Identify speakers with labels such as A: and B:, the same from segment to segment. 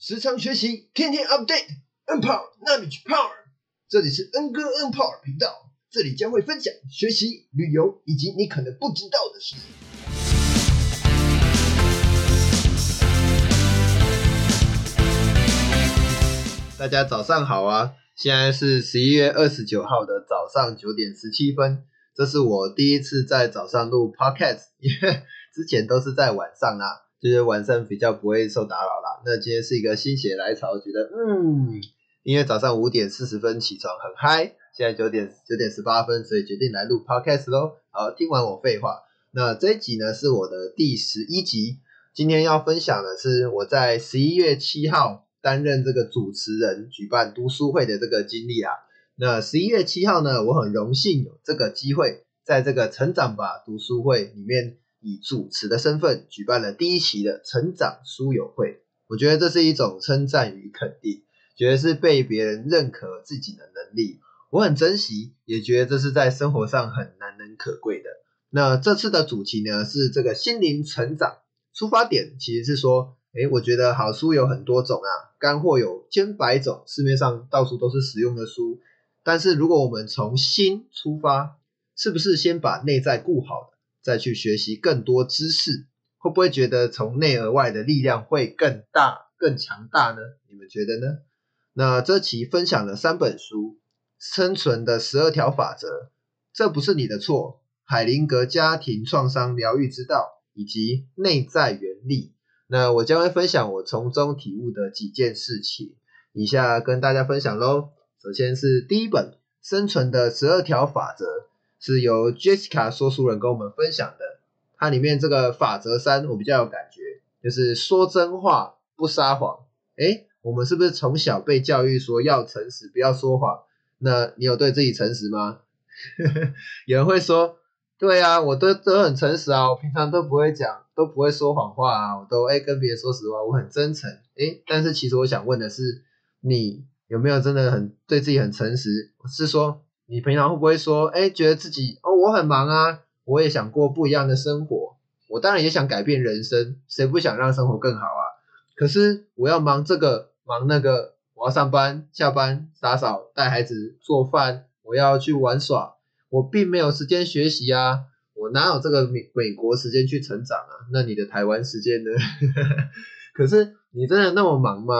A: 时常学习，天天 update，N Power 纳米去 Power。这里是 N 哥 N Power 频道，这里将会分享学习、旅游以及你可能不知道的事。大家早上好啊！现在是十一月二十九号的早上九点十七分，这是我第一次在早上录 podcast，因为之前都是在晚上啊，就是晚上比较不会受打扰啦。那今天是一个心血来潮，觉得嗯，因为早上五点四十分起床很嗨，现在九点九点十八分，所以决定来录 podcast 咯。好，听完我废话，那这一集呢是我的第十一集，今天要分享的是我在十一月七号。担任这个主持人举办读书会的这个经历啊，那十一月七号呢，我很荣幸有这个机会，在这个成长吧读书会里面以主持的身份举办了第一期的成长书友会。我觉得这是一种称赞与肯定，觉得是被别人认可自己的能力，我很珍惜，也觉得这是在生活上很难能可贵的。那这次的主题呢是这个心灵成长，出发点其实是说。哎，我觉得好书有很多种啊，干货有千百种，市面上到处都是实用的书。但是如果我们从心出发，是不是先把内在顾好，再去学习更多知识，会不会觉得从内而外的力量会更大、更强大呢？你们觉得呢？那这期分享了三本书：《生存的十二条法则》，这不是你的错；海灵格家庭创伤疗愈之道，以及内在原力。那我将会分享我从中体悟的几件事情，以下跟大家分享喽。首先是第一本《生存的十二条法则》，是由 Jessica 说书人跟我们分享的。它里面这个法则三，我比较有感觉，就是说真话不撒谎。诶，我们是不是从小被教育说要诚实，不要说谎？那你有对自己诚实吗？有人会说。对啊，我都都很诚实啊，我平常都不会讲，都不会说谎话啊，我都哎跟别人说实话，我很真诚哎。但是其实我想问的是，你有没有真的很对自己很诚实？是说你平常会不会说哎，觉得自己哦我很忙啊，我也想过不一样的生活，我当然也想改变人生，谁不想让生活更好啊？可是我要忙这个忙那个，我要上班下班打扫带孩子做饭，我要去玩耍。我并没有时间学习啊，我哪有这个美美国时间去成长啊？那你的台湾时间呢？可是你真的那么忙吗？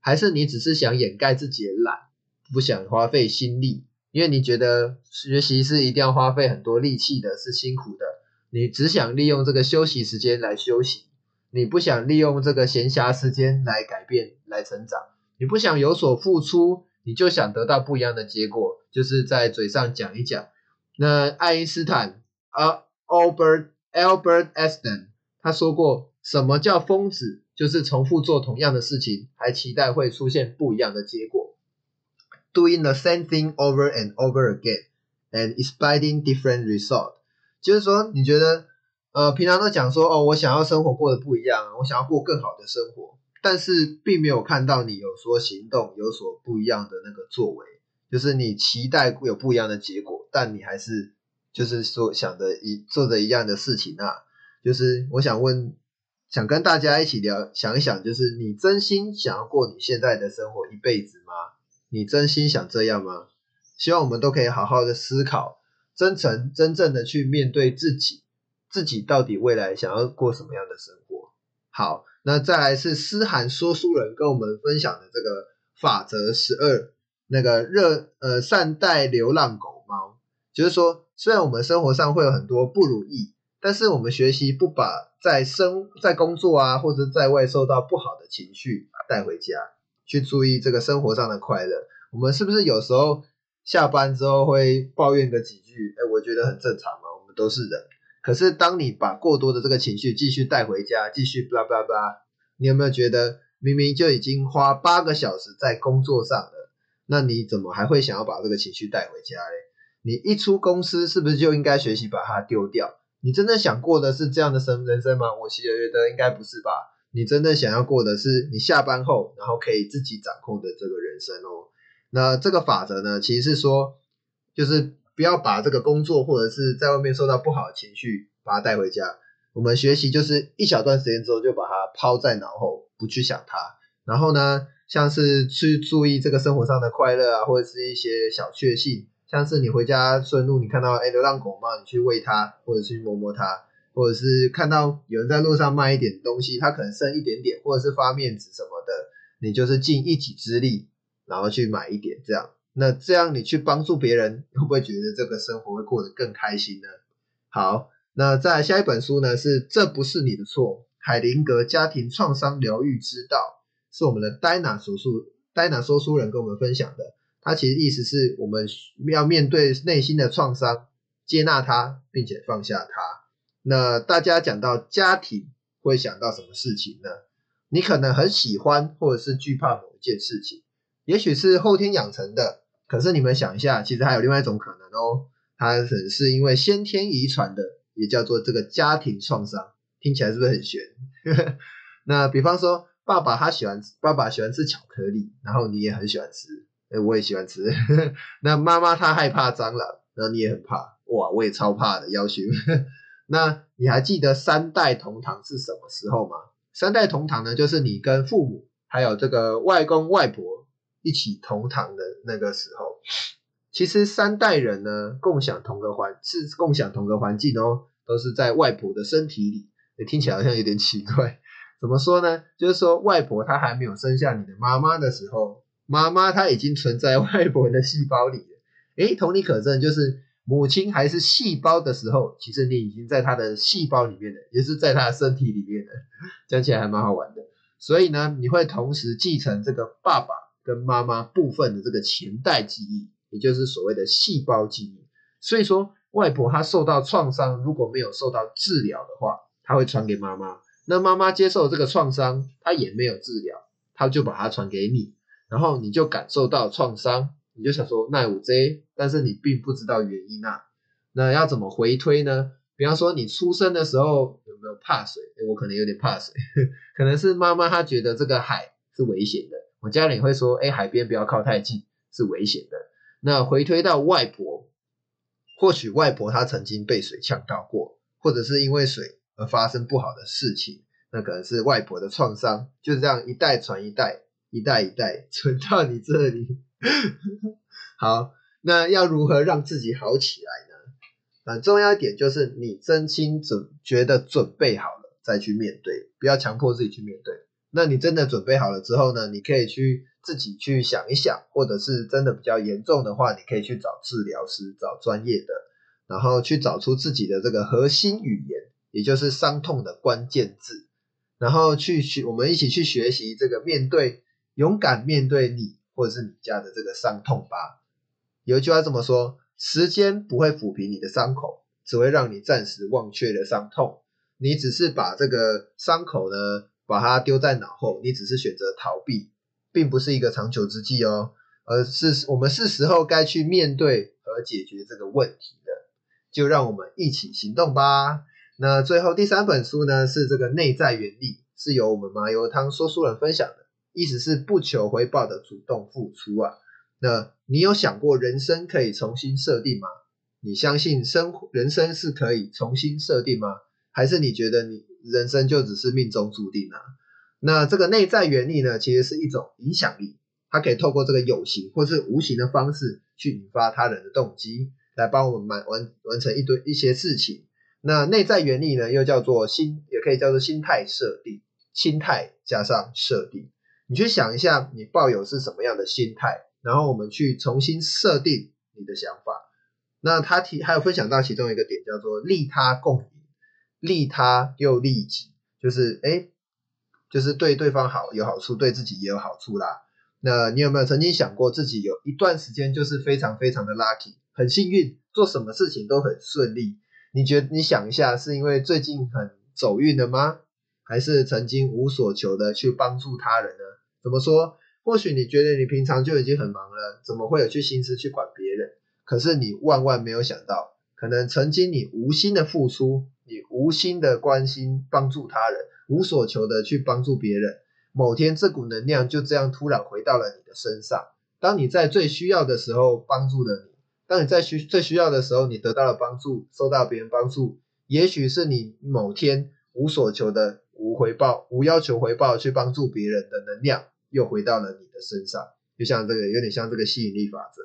A: 还是你只是想掩盖自己的懒，不想花费心力？因为你觉得学习是一定要花费很多力气的，是辛苦的。你只想利用这个休息时间来休息，你不想利用这个闲暇时间来改变、来成长。你不想有所付出，你就想得到不一样的结果，就是在嘴上讲一讲。那爱因斯坦啊，Albert Albert Einstein，他说过，什么叫疯子？就是重复做同样的事情，还期待会出现不一样的结果。Doing the same thing over and over again and expecting different result，就是说，你觉得，呃，平常都讲说，哦，我想要生活过得不一样，我想要过更好的生活，但是并没有看到你有说行动，有所不一样的那个作为。就是你期待有不一样的结果，但你还是就是说想着一做着一样的事情啊。就是我想问，想跟大家一起聊，想一想，就是你真心想要过你现在的生活一辈子吗？你真心想这样吗？希望我们都可以好好的思考，真诚真正的去面对自己，自己到底未来想要过什么样的生活。好，那再来是思涵说书人跟我们分享的这个法则十二。那个热呃善待流浪狗猫，就是说，虽然我们生活上会有很多不如意，但是我们学习不把在生在工作啊或者在外受到不好的情绪带回家，去注意这个生活上的快乐。我们是不是有时候下班之后会抱怨个几句？哎，我觉得很正常嘛，我们都是人。可是当你把过多的这个情绪继续带回家，继续巴拉巴拉，你有没有觉得明明就已经花八个小时在工作上了？那你怎么还会想要把这个情绪带回家嘞？你一出公司是不是就应该学习把它丢掉？你真的想过的是这样的生人生吗？我其实觉得应该不是吧。你真的想要过的是你下班后然后可以自己掌控的这个人生哦。那这个法则呢，其实是说，就是不要把这个工作或者是在外面受到不好的情绪把它带回家。我们学习就是一小段时间之后就把它抛在脑后，不去想它。然后呢，像是去注意这个生活上的快乐啊，或者是一些小确幸，像是你回家顺路，你看到哎流浪狗嘛，你去喂它，或者去摸摸它，或者是看到有人在路上卖一点东西，他可能剩一点点，或者是发面子什么的，你就是尽一己之力，然后去买一点这样。那这样你去帮助别人，会不会觉得这个生活会过得更开心呢？好，那再下一本书呢是这不是你的错，海灵格家庭创伤疗愈之道，是我们的戴娜所述，戴娜说书人跟我们分享的。他其实意思是我们要面对内心的创伤，接纳它，并且放下它。那大家讲到家庭，会想到什么事情呢？你可能很喜欢，或者是惧怕某一件事情，也许是后天养成的。可是你们想一下，其实还有另外一种可能哦，它可能是因为先天遗传的，也叫做这个家庭创伤，听起来是不是很玄？那比方说，爸爸他喜欢，爸爸喜欢吃巧克力，然后你也很喜欢吃，哎，我也喜欢吃。那妈妈她害怕蟑螂，然后你也很怕，哇，我也超怕的，要求。那你还记得三代同堂是什么时候吗？三代同堂呢，就是你跟父母还有这个外公外婆。一起同堂的那个时候，其实三代人呢共享同个环是共享同个环境哦，都是在外婆的身体里。听起来好像有点奇怪，怎么说呢？就是说外婆她还没有生下你的妈妈的时候，妈妈她已经存在外婆的细胞里了。诶，同理可证，就是母亲还是细胞的时候，其实你已经在她的细胞里面了，也是在她的身体里面的。讲起来还蛮好玩的。所以呢，你会同时继承这个爸爸。跟妈妈部分的这个前代记忆，也就是所谓的细胞记忆。所以说，外婆她受到创伤，如果没有受到治疗的话，她会传给妈妈。那妈妈接受这个创伤，她也没有治疗，她就把它传给你，然后你就感受到创伤，你就想说奈五 Z，但是你并不知道原因啊。那要怎么回推呢？比方说你出生的时候有没有怕水？我可能有点怕水，可能是妈妈她觉得这个海是危险的。我家里会说：“哎，海边不要靠太近，是危险的。”那回推到外婆，或许外婆她曾经被水呛到过，或者是因为水而发生不好的事情，那可能是外婆的创伤，就这样一代传一代，一代一代传到你这里。好，那要如何让自己好起来呢？很重要一点就是你真心准觉得准备好了再去面对，不要强迫自己去面对。那你真的准备好了之后呢？你可以去自己去想一想，或者是真的比较严重的话，你可以去找治疗师，找专业的，然后去找出自己的这个核心语言，也就是伤痛的关键字，然后去学，我们一起去学习这个面对，勇敢面对你或者是你家的这个伤痛吧。有一句话这么说：时间不会抚平你的伤口，只会让你暂时忘却了伤痛。你只是把这个伤口呢。把它丢在脑后，你只是选择逃避，并不是一个长久之计哦，而是我们是时候该去面对和解决这个问题的，就让我们一起行动吧。那最后第三本书呢，是这个内在原理，是由我们麻油汤说书人分享的，意思是不求回报的主动付出啊。那你有想过人生可以重新设定吗？你相信生人生是可以重新设定吗？还是你觉得你？人生就只是命中注定啊。那这个内在原理呢，其实是一种影响力，它可以透过这个有形或是无形的方式去引发他人的动机，来帮我们完完完成一堆一些事情。那内在原理呢，又叫做心，也可以叫做心态设定，心态加上设定。你去想一下，你抱有是什么样的心态，然后我们去重新设定你的想法。那他提还有分享到其中一个点，叫做利他共赢。利他又利己，就是哎，就是对对方好有好处，对自己也有好处啦。那你有没有曾经想过，自己有一段时间就是非常非常的 lucky，很幸运，做什么事情都很顺利？你觉得你想一下，是因为最近很走运的吗？还是曾经无所求的去帮助他人呢？怎么说？或许你觉得你平常就已经很忙了，怎么会有去心思去管别人？可是你万万没有想到，可能曾经你无心的付出。你无心的关心帮助他人，无所求的去帮助别人，某天这股能量就这样突然回到了你的身上。当你在最需要的时候帮助了你，当你在需最需要的时候你得到了帮助，受到别人帮助，也许是你某天无所求的无回报、无要求回报去帮助别人的能量，又回到了你的身上，就像这个有点像这个吸引力法则。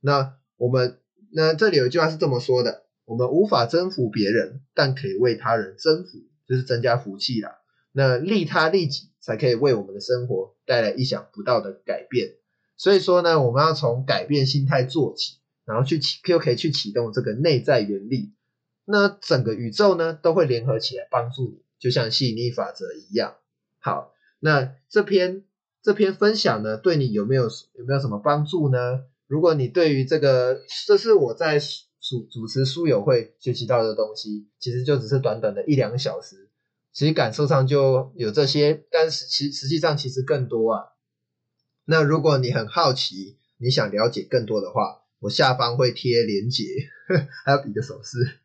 A: 那我们那这里有一句话是这么说的：我们无法征服别人，但可以为他人征服，就是增加福气啦。那利他利己，才可以为我们的生活带来意想不到的改变。所以说呢，我们要从改变心态做起，然后去启又可以去启动这个内在原力。那整个宇宙呢，都会联合起来帮助你，就像吸引力法则一样。好，那这篇这篇分享呢，对你有没有有没有什么帮助呢？如果你对于这个，这是我在主主持书友会学习到的东西，其实就只是短短的一两个小时。其实感受上就有这些，但是其实际上其实更多啊。那如果你很好奇，你想了解更多的话，我下方会贴连结，还要比个手势。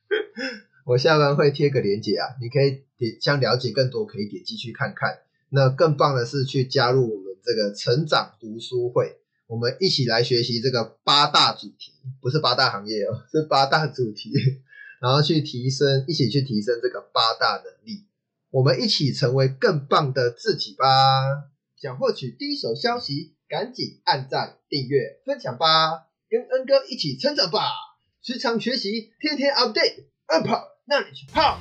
A: 我下方会贴个链接啊，你可以点想了解更多，可以点进去看看。那更棒的是去加入我们这个成长读书会，我们一起来学习这个八大主题，不是八大行业哦，是八大主题，然后去提升，一起去提升这个八大能力。我们一起成为更棒的自己吧！想获取第一手消息，赶紧按赞、订阅、分享吧！跟恩哥一起成长吧！时常学习，天天 update up，那你去泡。